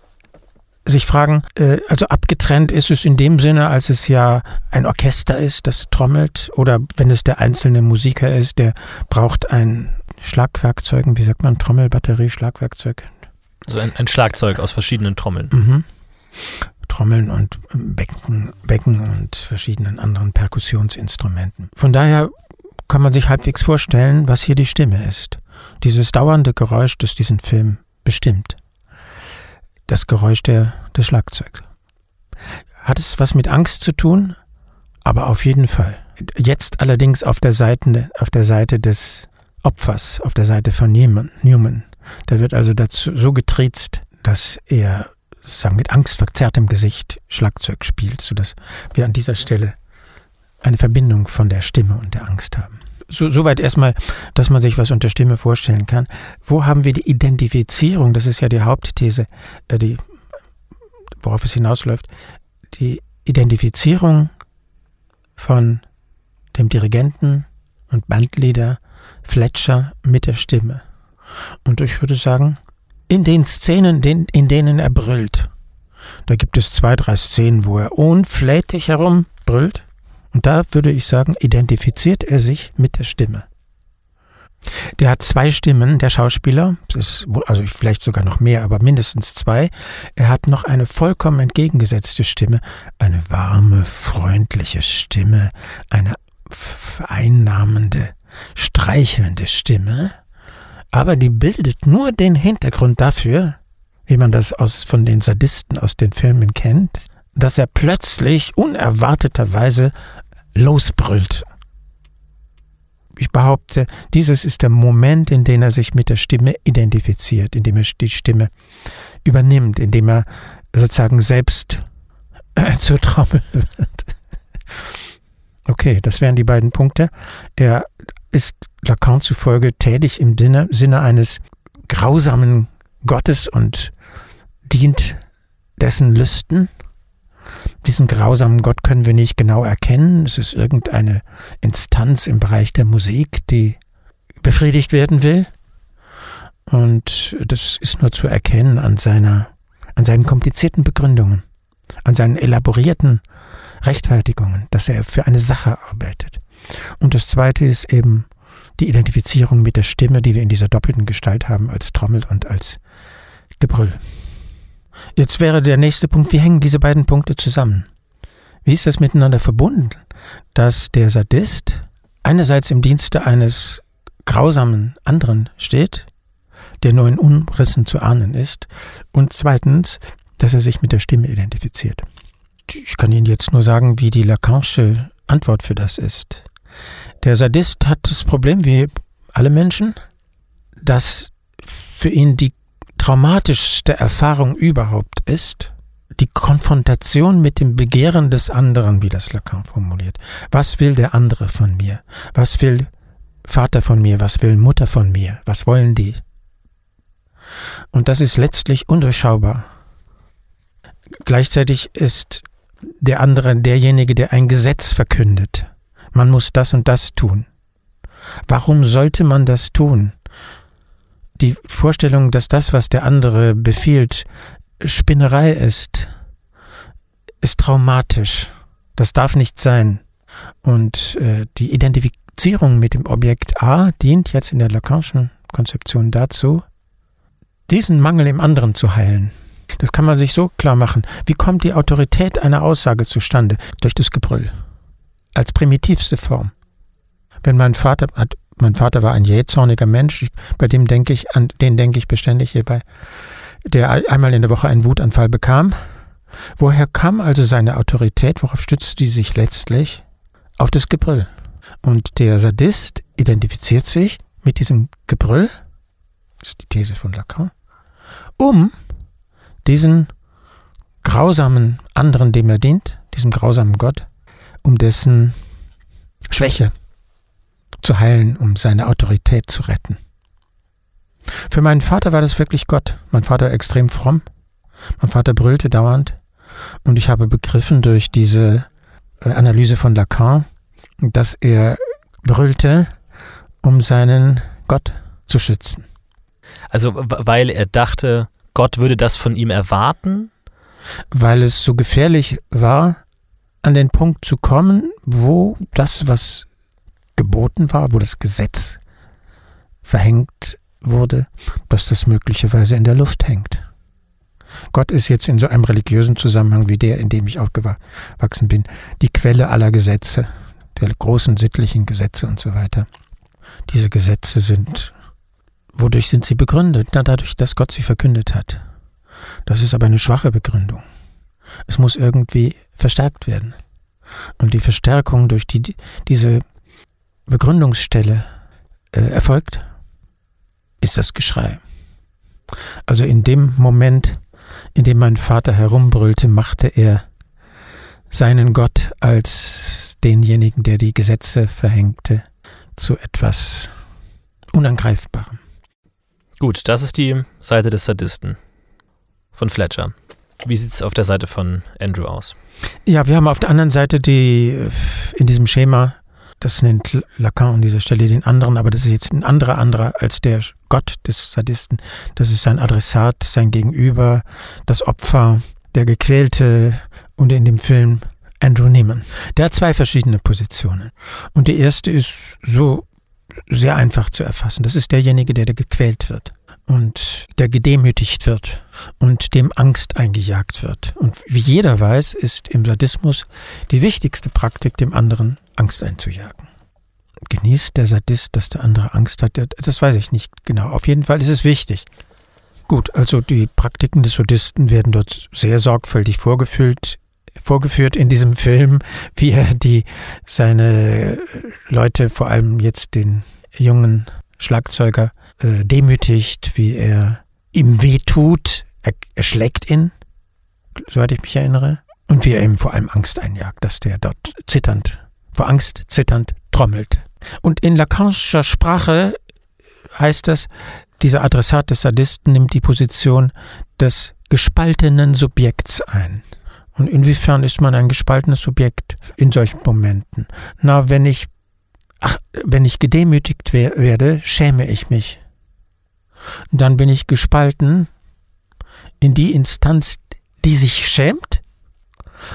sich fragen, äh, also abgetrennt ist es in dem Sinne, als es ja ein Orchester ist, das trommelt, oder wenn es der einzelne Musiker ist, der braucht ein Schlagwerkzeug, wie sagt man, Trommel, Batterie, Schlagwerkzeug, so ein, ein Schlagzeug aus verschiedenen Trommeln. Mhm. Trommeln und Becken, Becken und verschiedenen anderen Perkussionsinstrumenten. Von daher kann man sich halbwegs vorstellen, was hier die Stimme ist. Dieses dauernde Geräusch, das diesen Film bestimmt. Das Geräusch der, des Schlagzeugs. Hat es was mit Angst zu tun? Aber auf jeden Fall. Jetzt allerdings auf der Seite, auf der Seite des Opfers, auf der Seite von Newman. Da wird also dazu so getriezt, dass er sagen mit angstverzerrtem Gesicht Schlagzeug spielt, sodass wir an dieser Stelle eine Verbindung von der Stimme und der Angst haben. So, soweit erstmal, dass man sich was unter Stimme vorstellen kann. Wo haben wir die Identifizierung? Das ist ja die Hauptthese, äh, die, worauf es hinausläuft. Die Identifizierung von dem Dirigenten und Bandleader Fletcher mit der Stimme. Und ich würde sagen, in den Szenen, in denen er brüllt, da gibt es zwei, drei Szenen, wo er unflätig herumbrüllt. Und da würde ich sagen, identifiziert er sich mit der Stimme. Der hat zwei Stimmen, der Schauspieler, ist, also vielleicht sogar noch mehr, aber mindestens zwei. Er hat noch eine vollkommen entgegengesetzte Stimme, eine warme, freundliche Stimme, eine vereinnahmende, streichelnde Stimme aber die bildet nur den Hintergrund dafür, wie man das aus, von den Sadisten aus den Filmen kennt, dass er plötzlich unerwarteterweise losbrüllt. Ich behaupte, dieses ist der Moment, in dem er sich mit der Stimme identifiziert, in dem er die Stimme übernimmt, in dem er sozusagen selbst äh, zur Trommel wird. Okay, das wären die beiden Punkte. Er ist Lacan zufolge tätig im Sinne, eines grausamen Gottes und dient dessen Lüsten. Diesen grausamen Gott können wir nicht genau erkennen. Es ist irgendeine Instanz im Bereich der Musik, die befriedigt werden will. Und das ist nur zu erkennen an seiner, an seinen komplizierten Begründungen, an seinen elaborierten Rechtfertigungen, dass er für eine Sache arbeitet. Und das zweite ist eben die Identifizierung mit der Stimme, die wir in dieser doppelten Gestalt haben, als Trommel und als Gebrüll. Jetzt wäre der nächste Punkt, wie hängen diese beiden Punkte zusammen? Wie ist das miteinander verbunden, dass der Sadist einerseits im Dienste eines grausamen anderen steht, der nur in Umrissen zu ahnen ist. Und zweitens, dass er sich mit der Stimme identifiziert. Ich kann Ihnen jetzt nur sagen, wie die Lacanische Antwort für das ist. Der Sadist hat das Problem, wie alle Menschen, dass für ihn die traumatischste Erfahrung überhaupt ist, die Konfrontation mit dem Begehren des anderen, wie das Lacan formuliert. Was will der andere von mir? Was will Vater von mir? Was will Mutter von mir? Was wollen die? Und das ist letztlich undurchschaubar. Gleichzeitig ist der andere derjenige, der ein Gesetz verkündet. Man muss das und das tun. Warum sollte man das tun? Die Vorstellung, dass das, was der andere befiehlt, Spinnerei ist, ist traumatisch. Das darf nicht sein. Und äh, die Identifizierung mit dem Objekt A dient jetzt in der Lacanischen Konzeption dazu, diesen Mangel im anderen zu heilen. Das kann man sich so klar machen. Wie kommt die Autorität einer Aussage zustande? Durch das Gebrüll. Als primitivste Form. Wenn mein Vater hat, mein Vater war ein jähzorniger Mensch, bei dem denke ich, an den denke ich beständig hierbei, der einmal in der Woche einen Wutanfall bekam. Woher kam also seine Autorität? Worauf stützte die sich letztlich? Auf das Gebrüll. Und der Sadist identifiziert sich mit diesem Gebrüll, das ist die These von Lacan, um diesen grausamen anderen, dem er dient, diesem grausamen Gott, um dessen Schwäche zu heilen, um seine Autorität zu retten. Für meinen Vater war das wirklich Gott. Mein Vater war extrem fromm. Mein Vater brüllte dauernd. Und ich habe begriffen durch diese äh, Analyse von Lacan, dass er brüllte, um seinen Gott zu schützen. Also weil er dachte, Gott würde das von ihm erwarten? Weil es so gefährlich war, an den Punkt zu kommen, wo das, was geboten war, wo das Gesetz verhängt wurde, dass das möglicherweise in der Luft hängt. Gott ist jetzt in so einem religiösen Zusammenhang wie der, in dem ich aufgewachsen bin, die Quelle aller Gesetze, der großen sittlichen Gesetze und so weiter. Diese Gesetze sind, wodurch sind sie begründet? Na, dadurch, dass Gott sie verkündet hat. Das ist aber eine schwache Begründung. Es muss irgendwie verstärkt werden. Und die Verstärkung durch die, diese Begründungsstelle äh, erfolgt, ist das Geschrei. Also in dem Moment, in dem mein Vater herumbrüllte, machte er seinen Gott als denjenigen, der die Gesetze verhängte, zu etwas Unangreifbarem. Gut, das ist die Seite des Sadisten von Fletcher. Wie sieht es auf der Seite von Andrew aus? Ja, wir haben auf der anderen Seite die in diesem Schema das nennt Lacan an dieser Stelle den anderen, aber das ist jetzt ein anderer anderer als der Gott des Sadisten. Das ist sein Adressat, sein Gegenüber, das Opfer, der Gequälte und in dem Film Andrew Neiman. Der hat zwei verschiedene Positionen. Und die erste ist so sehr einfach zu erfassen. Das ist derjenige, der, der gequält wird und der gedemütigt wird und dem Angst eingejagt wird. Und wie jeder weiß, ist im Sadismus die wichtigste Praktik, dem anderen Angst einzujagen. Genießt der Sadist, dass der andere Angst hat? Das weiß ich nicht genau. Auf jeden Fall ist es wichtig. Gut, also die Praktiken des Sadisten werden dort sehr sorgfältig vorgeführt, vorgeführt in diesem Film, wie er die seine Leute, vor allem jetzt den jungen Schlagzeuger, äh, demütigt, wie er ihm wehtut, er, er schlägt ihn, soweit ich mich erinnere, und wie er ihm vor allem Angst einjagt, dass der dort zitternd vor Angst zitternd trommelt. Und in Lacanischer Sprache heißt das, dieser Adressat des Sadisten nimmt die Position des gespaltenen Subjekts ein. Und inwiefern ist man ein gespaltenes Subjekt in solchen Momenten? Na, wenn ich, ach, wenn ich gedemütigt wer werde, schäme ich mich. Dann bin ich gespalten in die Instanz, die sich schämt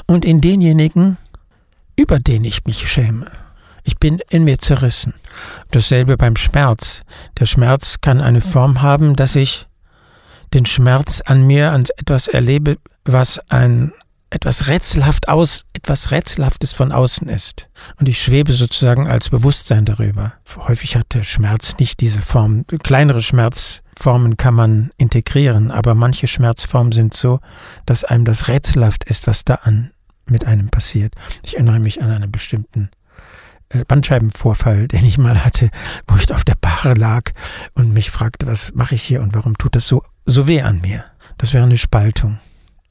und in denjenigen, über den ich mich schäme. Ich bin in mir zerrissen. Dasselbe beim Schmerz. Der Schmerz kann eine Form haben, dass ich den Schmerz an mir an etwas erlebe, was ein etwas rätselhaft aus, etwas rätselhaftes von außen ist. Und ich schwebe sozusagen als Bewusstsein darüber. Häufig hat der Schmerz nicht diese Form. Kleinere Schmerz Schmerzformen kann man integrieren, aber manche Schmerzformen sind so, dass einem das rätselhaft ist, was da an mit einem passiert. Ich erinnere mich an einen bestimmten äh, Bandscheibenvorfall, den ich mal hatte, wo ich auf der Bahre lag und mich fragte, was mache ich hier und warum tut das so, so weh an mir? Das wäre eine Spaltung.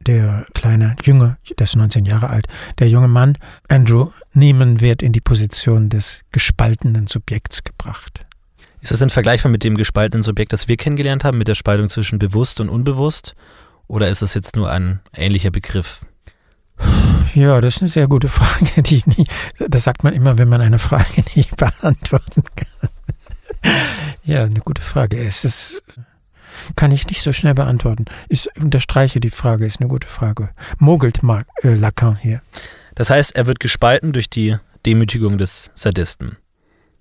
Der kleine Junge, der ist 19 Jahre alt, der junge Mann, Andrew Neiman, wird in die Position des gespaltenen Subjekts gebracht. Ist das denn vergleichbar mit dem gespaltenen Subjekt, das wir kennengelernt haben, mit der Spaltung zwischen bewusst und unbewusst? Oder ist das jetzt nur ein ähnlicher Begriff? Ja, das ist eine sehr gute Frage, die ich nie, das sagt man immer, wenn man eine Frage nicht beantworten kann. Ja, eine gute Frage. Es ist, kann ich nicht so schnell beantworten. Ich unterstreiche die Frage, ist eine gute Frage. Mogelt Marc, äh, Lacan hier. Das heißt, er wird gespalten durch die Demütigung des Sadisten.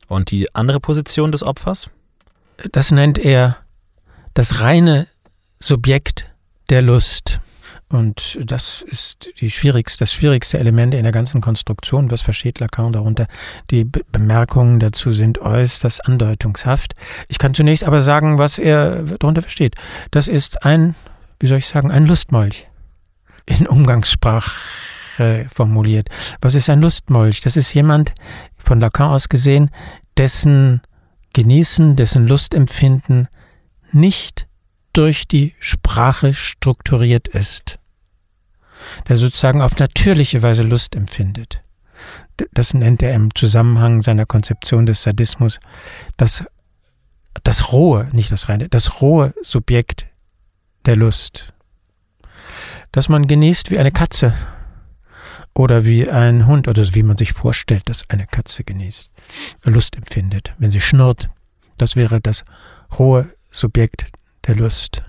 Und die andere Position des Opfers? Das nennt er das reine Subjekt der Lust. Und das ist die schwierigste, das schwierigste Element in der ganzen Konstruktion. Was versteht Lacan darunter? Die Be Bemerkungen dazu sind äußerst andeutungshaft. Ich kann zunächst aber sagen, was er darunter versteht. Das ist ein, wie soll ich sagen, ein Lustmolch. In Umgangssprache formuliert. Was ist ein Lustmolch? Das ist jemand, von Lacan aus gesehen, dessen Genießen, dessen Lustempfinden nicht durch die Sprache strukturiert ist der sozusagen auf natürliche Weise Lust empfindet. Das nennt er im Zusammenhang seiner Konzeption des Sadismus das, das rohe, nicht das reine, das rohe Subjekt der Lust. Dass man genießt wie eine Katze oder wie ein Hund oder wie man sich vorstellt, dass eine Katze genießt, Lust empfindet, wenn sie schnurrt. Das wäre das rohe Subjekt der Lust.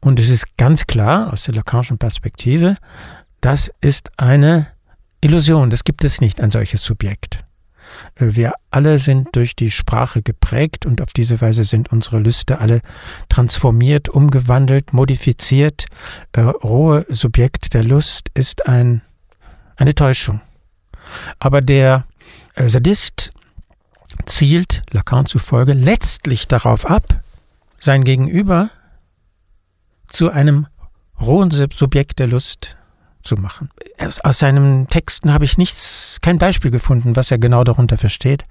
Und es ist ganz klar aus der Lacanischen Perspektive, das ist eine Illusion, das gibt es nicht, ein solches Subjekt. Wir alle sind durch die Sprache geprägt und auf diese Weise sind unsere Lüste alle transformiert, umgewandelt, modifiziert. Äh, rohe Subjekt der Lust ist ein, eine Täuschung. Aber der äh, Sadist zielt, Lacan zufolge, letztlich darauf ab, sein Gegenüber zu einem rohen Subjekt der Lust zu machen. Aus seinen Texten habe ich nichts, kein Beispiel gefunden, was er genau darunter versteht.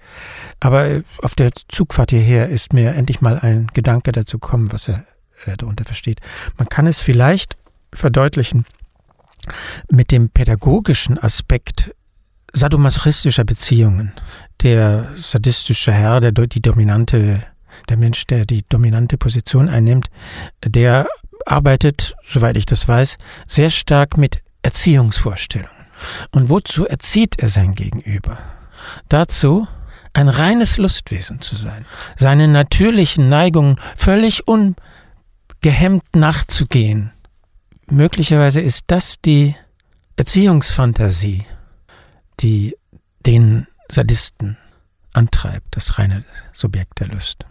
Aber auf der Zugfahrt hierher ist mir endlich mal ein Gedanke dazu gekommen, was er äh, darunter versteht. Man kann es vielleicht verdeutlichen mit dem pädagogischen Aspekt sadomasochistischer Beziehungen. Der sadistische Herr, der die dominante, der Mensch, der die dominante Position einnimmt, der arbeitet, soweit ich das weiß, sehr stark mit Erziehungsvorstellungen. Und wozu erzieht er sein Gegenüber? Dazu, ein reines Lustwesen zu sein, seinen natürlichen Neigungen völlig ungehemmt nachzugehen. Möglicherweise ist das die Erziehungsfantasie, die den Sadisten antreibt, das reine Subjekt der Lust.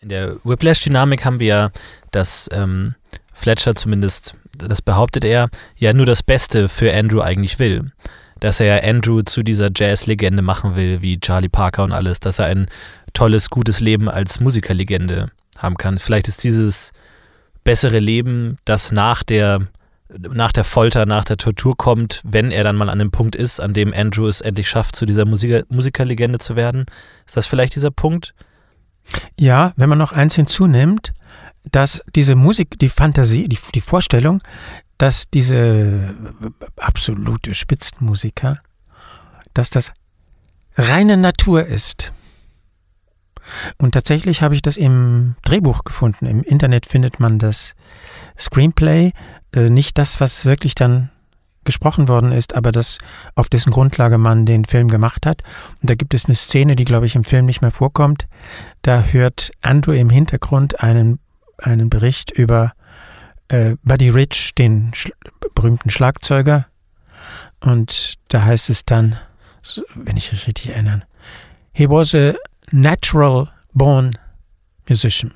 In der Whiplash-Dynamik haben wir ja das ähm, Fletcher zumindest, das behauptet er, ja nur das Beste für Andrew eigentlich will. Dass er Andrew zu dieser Jazz-Legende machen will, wie Charlie Parker und alles, dass er ein tolles, gutes Leben als Musikerlegende haben kann. Vielleicht ist dieses bessere Leben, das nach der, nach der Folter, nach der Tortur kommt, wenn er dann mal an dem Punkt ist, an dem Andrew es endlich schafft, zu dieser Musiker, Musikerlegende zu werden. Ist das vielleicht dieser Punkt? Ja, wenn man noch eins hinzunimmt, dass diese Musik, die Fantasie, die, die Vorstellung, dass diese absolute Spitzenmusiker, dass das reine Natur ist. Und tatsächlich habe ich das im Drehbuch gefunden. Im Internet findet man das Screenplay, äh, nicht das, was wirklich dann gesprochen worden ist, aber das, auf dessen Grundlage man den Film gemacht hat. Und da gibt es eine Szene, die, glaube ich, im Film nicht mehr vorkommt. Da hört Andrew im Hintergrund einen einen Bericht über äh, Buddy Rich, den Sch berühmten Schlagzeuger. Und da heißt es dann, wenn ich mich richtig erinnere, he was a natural born musician.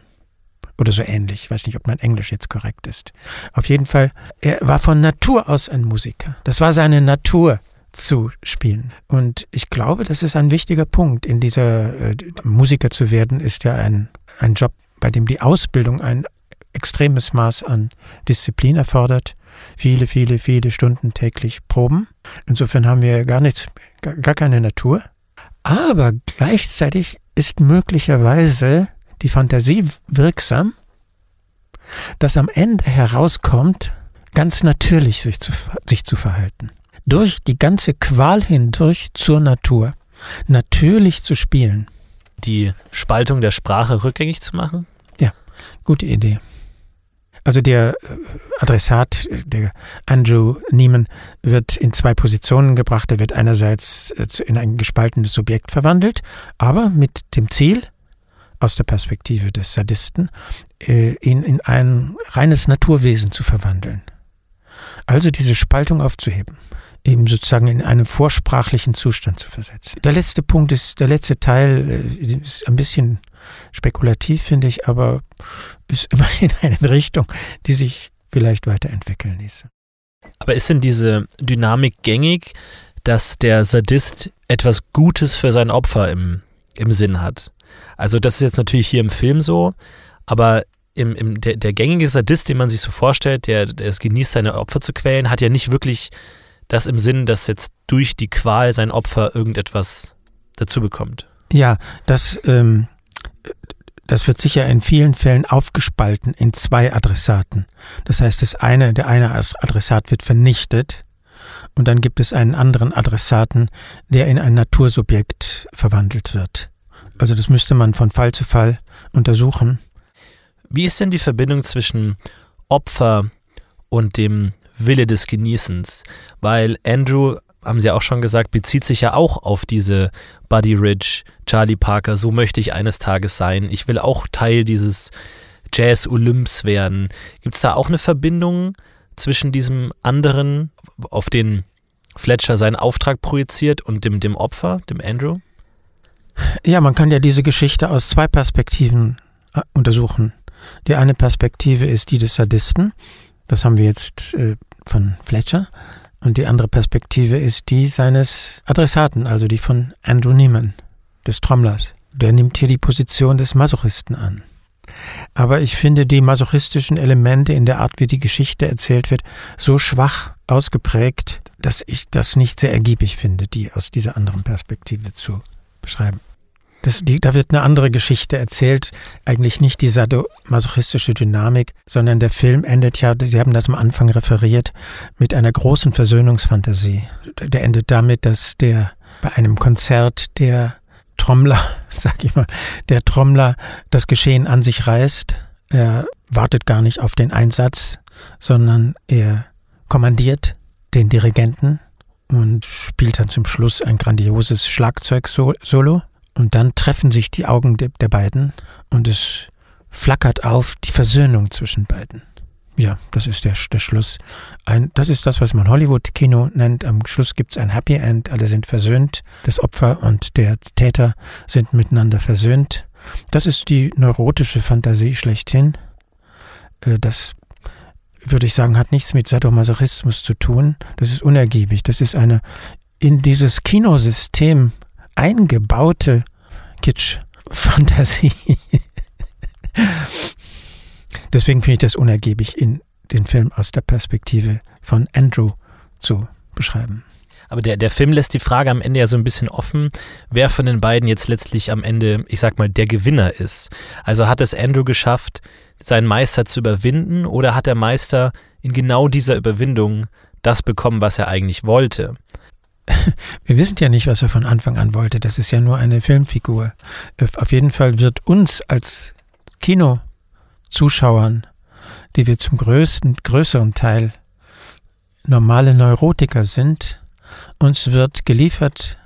Oder so ähnlich. Ich weiß nicht, ob mein Englisch jetzt korrekt ist. Auf jeden Fall, er war von Natur aus ein Musiker. Das war seine Natur zu spielen. Und ich glaube, das ist ein wichtiger Punkt in dieser äh, Musiker zu werden, ist ja ein, ein Job, bei dem die Ausbildung ein extremes Maß an Disziplin erfordert. Viele, viele, viele Stunden täglich proben. Insofern haben wir gar nichts, gar keine Natur. Aber gleichzeitig ist möglicherweise die Fantasie wirksam, dass am Ende herauskommt, ganz natürlich sich zu, sich zu verhalten. Durch die ganze Qual hindurch zur Natur. Natürlich zu spielen. Die Spaltung der Sprache rückgängig zu machen? Gute Idee. Also der äh, Adressat, der Andrew Neiman, wird in zwei Positionen gebracht. Er wird einerseits äh, in ein gespaltenes Subjekt verwandelt, aber mit dem Ziel, aus der Perspektive des Sadisten, äh, ihn in ein reines Naturwesen zu verwandeln. Also diese Spaltung aufzuheben, eben sozusagen in einen vorsprachlichen Zustand zu versetzen. Der letzte Punkt ist, der letzte Teil ist ein bisschen spekulativ, finde ich, aber ist immerhin eine Richtung, die sich vielleicht weiterentwickeln ließe. Aber ist denn diese Dynamik gängig, dass der Sadist etwas Gutes für sein Opfer im, im Sinn hat? Also das ist jetzt natürlich hier im Film so, aber im, im, der, der gängige Sadist, den man sich so vorstellt, der, der es genießt, seine Opfer zu quälen, hat ja nicht wirklich das im Sinn, dass jetzt durch die Qual sein Opfer irgendetwas dazu bekommt. Ja, das ähm, das wird sicher in vielen Fällen aufgespalten in zwei Adressaten. Das heißt, das eine, der eine Adressat wird vernichtet und dann gibt es einen anderen Adressaten, der in ein Natursubjekt verwandelt wird. Also das müsste man von Fall zu Fall untersuchen. Wie ist denn die Verbindung zwischen Opfer und dem Wille des Genießens? Weil Andrew haben Sie auch schon gesagt, bezieht sich ja auch auf diese Buddy Rich, Charlie Parker, so möchte ich eines Tages sein. Ich will auch Teil dieses Jazz-Olymps werden. Gibt es da auch eine Verbindung zwischen diesem anderen, auf den Fletcher seinen Auftrag projiziert, und dem, dem Opfer, dem Andrew? Ja, man kann ja diese Geschichte aus zwei Perspektiven äh, untersuchen. Die eine Perspektive ist die des Sadisten. Das haben wir jetzt äh, von Fletcher. Und die andere Perspektive ist die seines Adressaten, also die von Andrew Neiman, des Trommlers. Der nimmt hier die Position des Masochisten an. Aber ich finde die masochistischen Elemente in der Art, wie die Geschichte erzählt wird, so schwach ausgeprägt, dass ich das nicht sehr ergiebig finde, die aus dieser anderen Perspektive zu beschreiben. Das, die, da wird eine andere Geschichte erzählt, eigentlich nicht die sadomasochistische Dynamik, sondern der Film endet ja, Sie haben das am Anfang referiert, mit einer großen Versöhnungsfantasie. Der endet damit, dass der bei einem Konzert der Trommler, sag ich mal, der Trommler das Geschehen an sich reißt. Er wartet gar nicht auf den Einsatz, sondern er kommandiert den Dirigenten und spielt dann zum Schluss ein grandioses Schlagzeug-Solo. Und dann treffen sich die Augen der, der beiden und es flackert auf die Versöhnung zwischen beiden. Ja, das ist der, der Schluss. Ein, das ist das, was man Hollywood-Kino nennt. Am Schluss gibt's ein Happy End. Alle sind versöhnt. Das Opfer und der Täter sind miteinander versöhnt. Das ist die neurotische Fantasie schlechthin. Äh, das würde ich sagen, hat nichts mit Sadomasochismus zu tun. Das ist unergiebig. Das ist eine in dieses Kinosystem eingebaute Kitsch-Fantasie. Deswegen finde ich das unergiebig, in den Film aus der Perspektive von Andrew zu beschreiben. Aber der, der Film lässt die Frage am Ende ja so ein bisschen offen, wer von den beiden jetzt letztlich am Ende, ich sag mal, der Gewinner ist. Also hat es Andrew geschafft, seinen Meister zu überwinden oder hat der Meister in genau dieser Überwindung das bekommen, was er eigentlich wollte? wir wissen ja nicht, was er von Anfang an wollte. Das ist ja nur eine Filmfigur. Auf jeden Fall wird uns als Kinozuschauern, die wir zum größten, größeren Teil normale Neurotiker sind, uns wird geliefert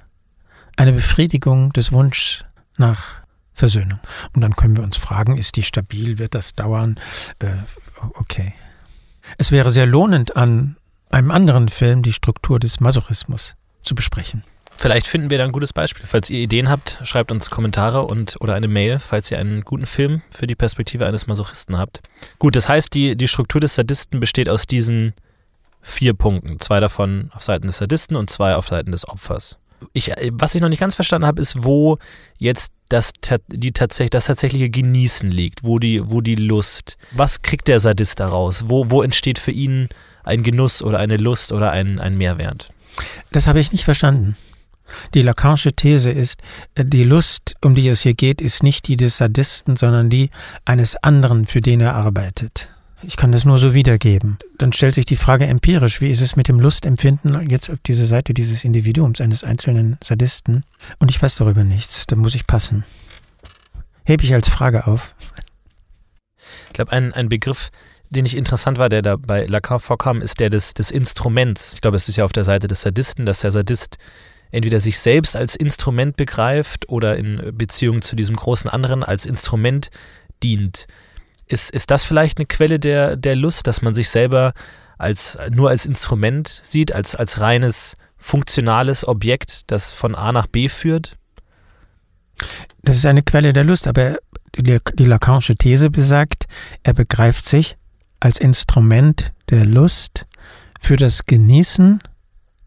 eine Befriedigung des Wunschs nach Versöhnung. Und dann können wir uns fragen, ist die stabil, wird das dauern? Äh, okay. Es wäre sehr lohnend an einem anderen Film die Struktur des Masochismus zu besprechen. Vielleicht finden wir da ein gutes Beispiel. Falls ihr Ideen habt, schreibt uns Kommentare und oder eine Mail, falls ihr einen guten Film für die Perspektive eines Masochisten habt. Gut, das heißt, die, die Struktur des Sadisten besteht aus diesen vier Punkten. Zwei davon auf Seiten des Sadisten und zwei auf Seiten des Opfers. ich, was ich noch nicht ganz verstanden habe, ist, wo jetzt das, die tatsächlich, das tatsächliche Genießen liegt, wo die, wo die Lust. Was kriegt der Sadist daraus? Wo, wo entsteht für ihn ein Genuss oder eine Lust oder ein, ein Mehrwert? Das habe ich nicht verstanden. Die Lacanische These ist, die Lust, um die es hier geht, ist nicht die des Sadisten, sondern die eines anderen, für den er arbeitet. Ich kann das nur so wiedergeben. Dann stellt sich die Frage empirisch, wie ist es mit dem Lustempfinden jetzt auf dieser Seite dieses Individuums, eines einzelnen Sadisten? Und ich weiß darüber nichts, da muss ich passen. Hebe ich als Frage auf. Ich glaube, ein, ein Begriff, den ich interessant war, der da bei Lacan vorkam, ist der des, des Instruments. Ich glaube, es ist ja auf der Seite des Sadisten, dass der Sadist entweder sich selbst als Instrument begreift oder in Beziehung zu diesem großen anderen als Instrument dient. Ist, ist das vielleicht eine Quelle der, der Lust, dass man sich selber als, nur als Instrument sieht, als, als reines funktionales Objekt, das von A nach B führt? Das ist eine Quelle der Lust, aber die, die Lacanische These besagt, er begreift sich als Instrument der Lust für das Genießen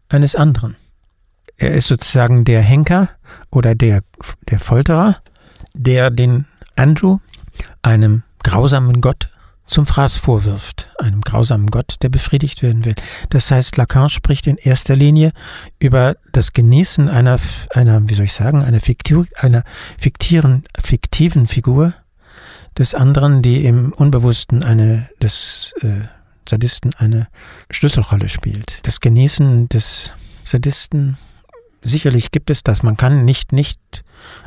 eines anderen. Er ist sozusagen der Henker oder der, der Folterer, der den Andrew, einem grausamen Gott, zum Fraß vorwirft, einem grausamen Gott, der befriedigt werden will. Das heißt, Lacan spricht in erster Linie über das Genießen einer, einer wie soll ich sagen, einer, fiktiv, einer fiktieren, fiktiven Figur des anderen, die im Unbewussten eine, des äh, Sadisten eine Schlüsselrolle spielt. Das Genießen des Sadisten sicherlich gibt es das. Man kann nicht, nicht,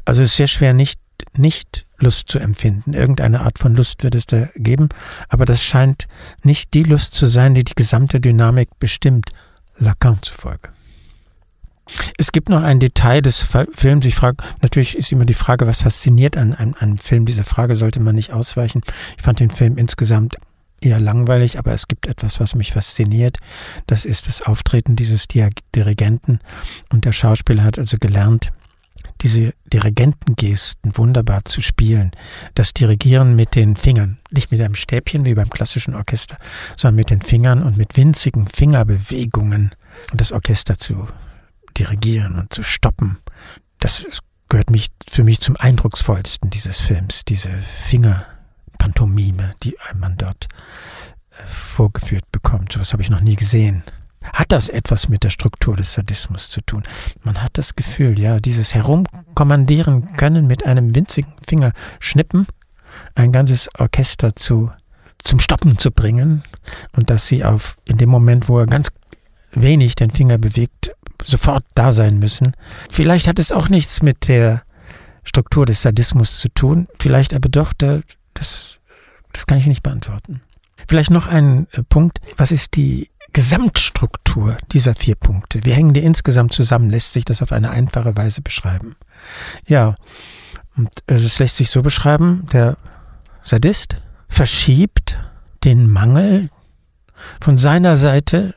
also es ist sehr schwer, nicht, nicht Lust zu empfinden. Irgendeine Art von Lust wird es da geben, aber das scheint nicht die Lust zu sein, die die gesamte Dynamik bestimmt, Lacan zufolge. Es gibt noch ein Detail des Films. Ich frage, natürlich ist immer die Frage, was fasziniert an, einem Film. Diese Frage sollte man nicht ausweichen. Ich fand den Film insgesamt eher langweilig, aber es gibt etwas, was mich fasziniert. Das ist das Auftreten dieses Dirigenten. Und der Schauspieler hat also gelernt, diese Dirigentengesten wunderbar zu spielen. Das Dirigieren mit den Fingern. Nicht mit einem Stäbchen wie beim klassischen Orchester, sondern mit den Fingern und mit winzigen Fingerbewegungen das Orchester zu dirigieren und zu stoppen. Das gehört mich, für mich zum eindrucksvollsten dieses Films, diese Finger Pantomime, die man dort äh, vorgeführt bekommt. So was habe ich noch nie gesehen. Hat das etwas mit der Struktur des Sadismus zu tun? Man hat das Gefühl, ja, dieses Herumkommandieren können mit einem winzigen Finger schnippen, ein ganzes Orchester zu, zum Stoppen zu bringen und dass sie auf, in dem Moment, wo er ganz wenig den Finger bewegt, sofort da sein müssen. Vielleicht hat es auch nichts mit der Struktur des Sadismus zu tun, vielleicht aber doch das, das kann ich nicht beantworten. Vielleicht noch ein äh, Punkt. Was ist die Gesamtstruktur dieser vier Punkte? Wie hängen die insgesamt zusammen? Lässt sich das auf eine einfache Weise beschreiben? Ja, und äh, es lässt sich so beschreiben, der Sadist verschiebt den Mangel von seiner Seite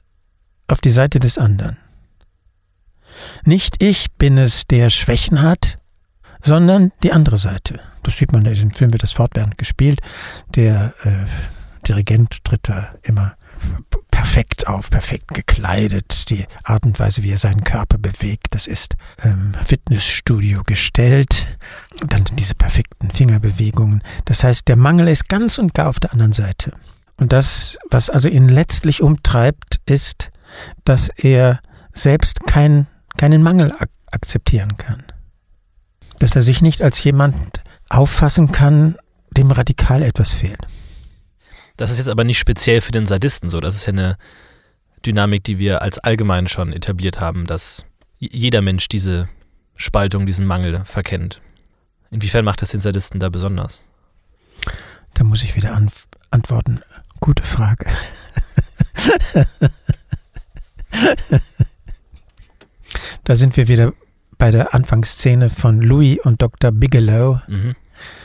auf die Seite des anderen. Nicht ich bin es, der Schwächen hat, sondern die andere Seite. Das sieht man, in diesem Film wird das fortwährend gespielt. Der äh, Dirigent tritt da immer perfekt auf, perfekt gekleidet. Die Art und Weise, wie er seinen Körper bewegt, das ist ähm, Fitnessstudio gestellt. Und dann diese perfekten Fingerbewegungen. Das heißt, der Mangel ist ganz und gar auf der anderen Seite. Und das, was also ihn letztlich umtreibt, ist, dass er selbst kein, keinen Mangel ak akzeptieren kann dass er sich nicht als jemand auffassen kann, dem radikal etwas fehlt. Das ist jetzt aber nicht speziell für den Sadisten so. Das ist ja eine Dynamik, die wir als allgemein schon etabliert haben, dass jeder Mensch diese Spaltung, diesen Mangel verkennt. Inwiefern macht das den Sadisten da besonders? Da muss ich wieder antworten. Gute Frage. da sind wir wieder bei der Anfangsszene von Louis und Dr. Bigelow. Mhm.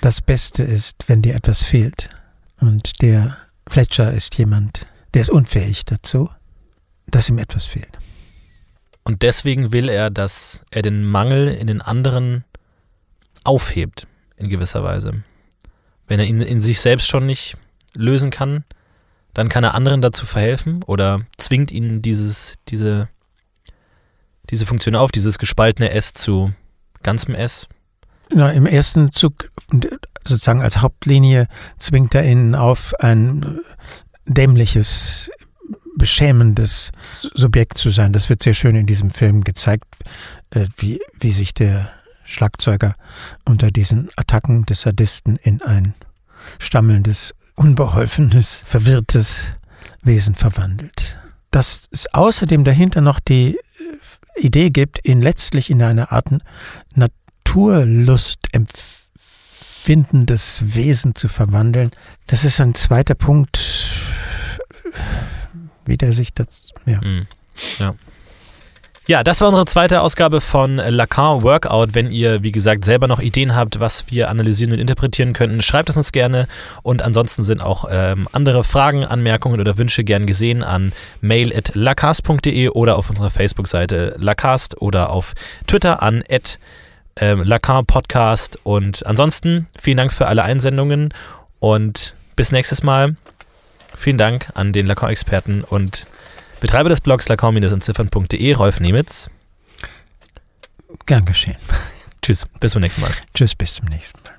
Das Beste ist, wenn dir etwas fehlt. Und der Fletcher ist jemand, der ist unfähig dazu, dass ihm etwas fehlt. Und deswegen will er, dass er den Mangel in den anderen aufhebt, in gewisser Weise. Wenn er ihn in sich selbst schon nicht lösen kann, dann kann er anderen dazu verhelfen oder zwingt ihnen dieses, diese diese Funktion auf, dieses gespaltene S zu ganzem S? Na, Im ersten Zug, sozusagen als Hauptlinie, zwingt er ihnen auf, ein dämliches, beschämendes Subjekt zu sein. Das wird sehr schön in diesem Film gezeigt, äh, wie, wie sich der Schlagzeuger unter diesen Attacken des Sadisten in ein stammelndes, unbeholfenes, verwirrtes Wesen verwandelt. Dass es außerdem dahinter noch die äh, Idee gibt, ihn letztlich in eine Art Naturlust empfindendes Wesen zu verwandeln, das ist ein zweiter Punkt, wie der sich das, ja. Mhm. Ja. Ja, das war unsere zweite Ausgabe von Lacan Workout. Wenn ihr, wie gesagt, selber noch Ideen habt, was wir analysieren und interpretieren könnten, schreibt es uns gerne. Und ansonsten sind auch ähm, andere Fragen, Anmerkungen oder Wünsche gern gesehen an mail.lacast.de oder auf unserer Facebook-Seite Lacast oder auf Twitter an ähm, Lacan Podcast. Und ansonsten vielen Dank für alle Einsendungen und bis nächstes Mal. Vielen Dank an den Lacan-Experten und Betreiber des Blogs lacan-entziffern.de, Rolf Nemitz. Gern geschehen. Tschüss, bis zum nächsten Mal. Tschüss, bis zum nächsten Mal.